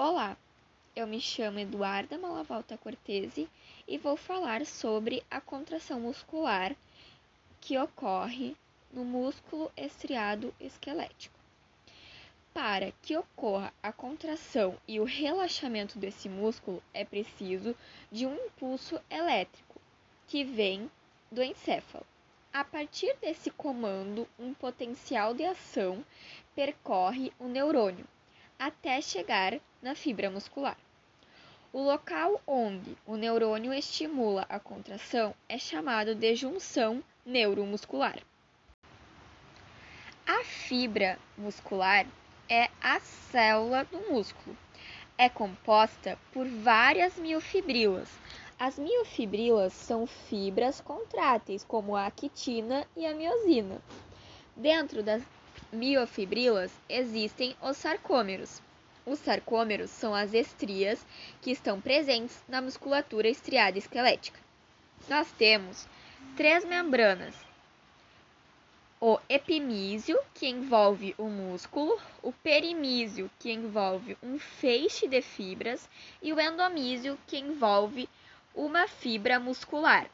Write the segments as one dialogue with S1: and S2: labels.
S1: Olá, eu me chamo Eduarda Malavolta Cortese e vou falar sobre a contração muscular que ocorre no músculo estriado esquelético. Para que ocorra a contração e o relaxamento desse músculo, é preciso de um impulso elétrico que vem do encéfalo. A partir desse comando, um potencial de ação percorre o neurônio até chegar na fibra muscular. O local onde o neurônio estimula a contração é chamado de junção neuromuscular. A fibra muscular é a célula do músculo. É composta por várias miofibrilas. As miofibrilas são fibras contráteis, como a actina e a miosina. Dentro das miofibrilas existem os sarcômeros. Os sarcômeros são as estrias que estão presentes na musculatura estriada esquelética. Nós temos três membranas: o epimísio, que envolve o músculo, o perimísio, que envolve um feixe de fibras, e o endomísio, que envolve uma fibra muscular.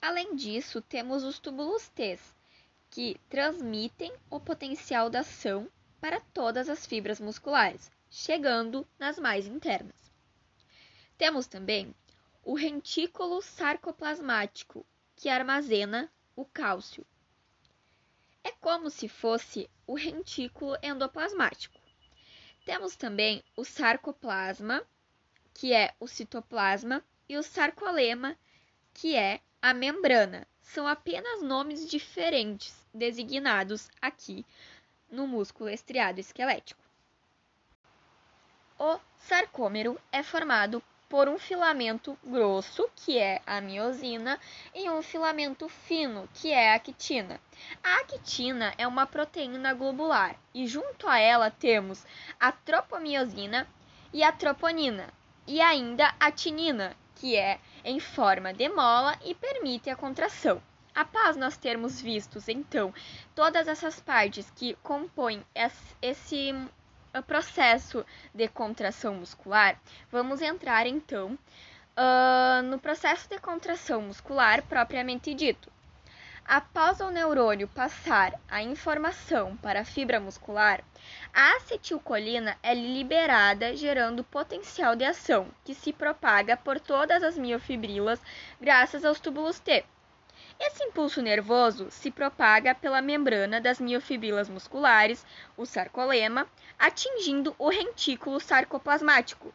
S1: Além disso, temos os túbulos T, que transmitem o potencial da ação para todas as fibras musculares, chegando nas mais internas. Temos também o rentículo sarcoplasmático, que armazena o cálcio. É como se fosse o rentículo endoplasmático. Temos também o sarcoplasma, que é o citoplasma, e o sarcolema, que é a membrana. São apenas nomes diferentes designados aqui no músculo estriado esquelético. O sarcômero é formado por um filamento grosso, que é a miosina, e um filamento fino, que é a actina. A actina é uma proteína globular e junto a ela temos a tropomiosina e a troponina, e ainda a tinina, que é em forma de mola e permite a contração. Após nós termos vistos, então, todas essas partes que compõem esse processo de contração muscular, vamos entrar então uh, no processo de contração muscular propriamente dito. Após o neurônio passar a informação para a fibra muscular, a acetilcolina é liberada, gerando potencial de ação, que se propaga por todas as miofibrilas graças aos túbulos T. Esse impulso nervoso se propaga pela membrana das miofibrilas musculares, o sarcolema, atingindo o rentículo sarcoplasmático.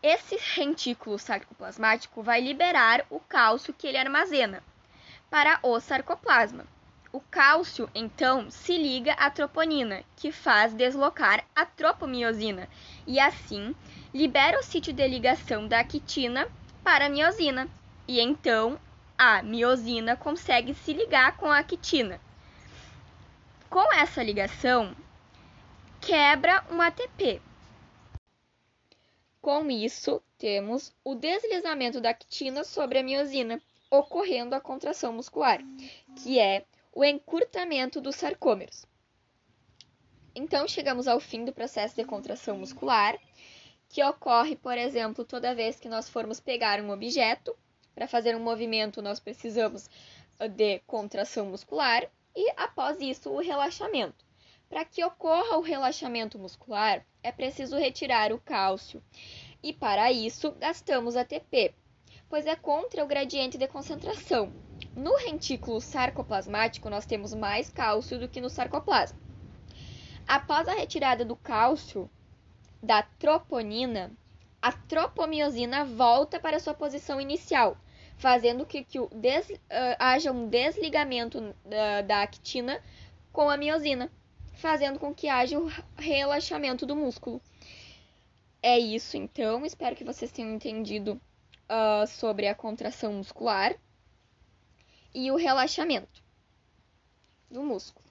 S1: Esse rentículo sarcoplasmático vai liberar o cálcio que ele armazena para o sarcoplasma. O cálcio, então, se liga à troponina, que faz deslocar a tropomiosina, e assim libera o sítio de ligação da actina para a miosina. E então a miosina consegue se ligar com a actina. Com essa ligação, quebra um ATP. Com isso, temos o deslizamento da actina sobre a miosina, ocorrendo a contração muscular, que é o encurtamento dos sarcômeros. Então, chegamos ao fim do processo de contração muscular, que ocorre, por exemplo, toda vez que nós formos pegar um objeto para fazer um movimento, nós precisamos ah, de contração muscular e, após isso, o relaxamento. Para que ocorra o relaxamento muscular, é preciso retirar o cálcio e, para isso, gastamos ATP, pois é contra o gradiente de concentração. No rentículo sarcoplasmático, nós temos mais cálcio do que no sarcoplasma. Após a retirada do cálcio da troponina, a tropomiosina volta para sua posição inicial, fazendo que, que des, uh, haja um desligamento da, da actina com a miosina, fazendo com que haja o relaxamento do músculo. É isso, então. Espero que vocês tenham entendido uh, sobre a contração muscular e o relaxamento do músculo.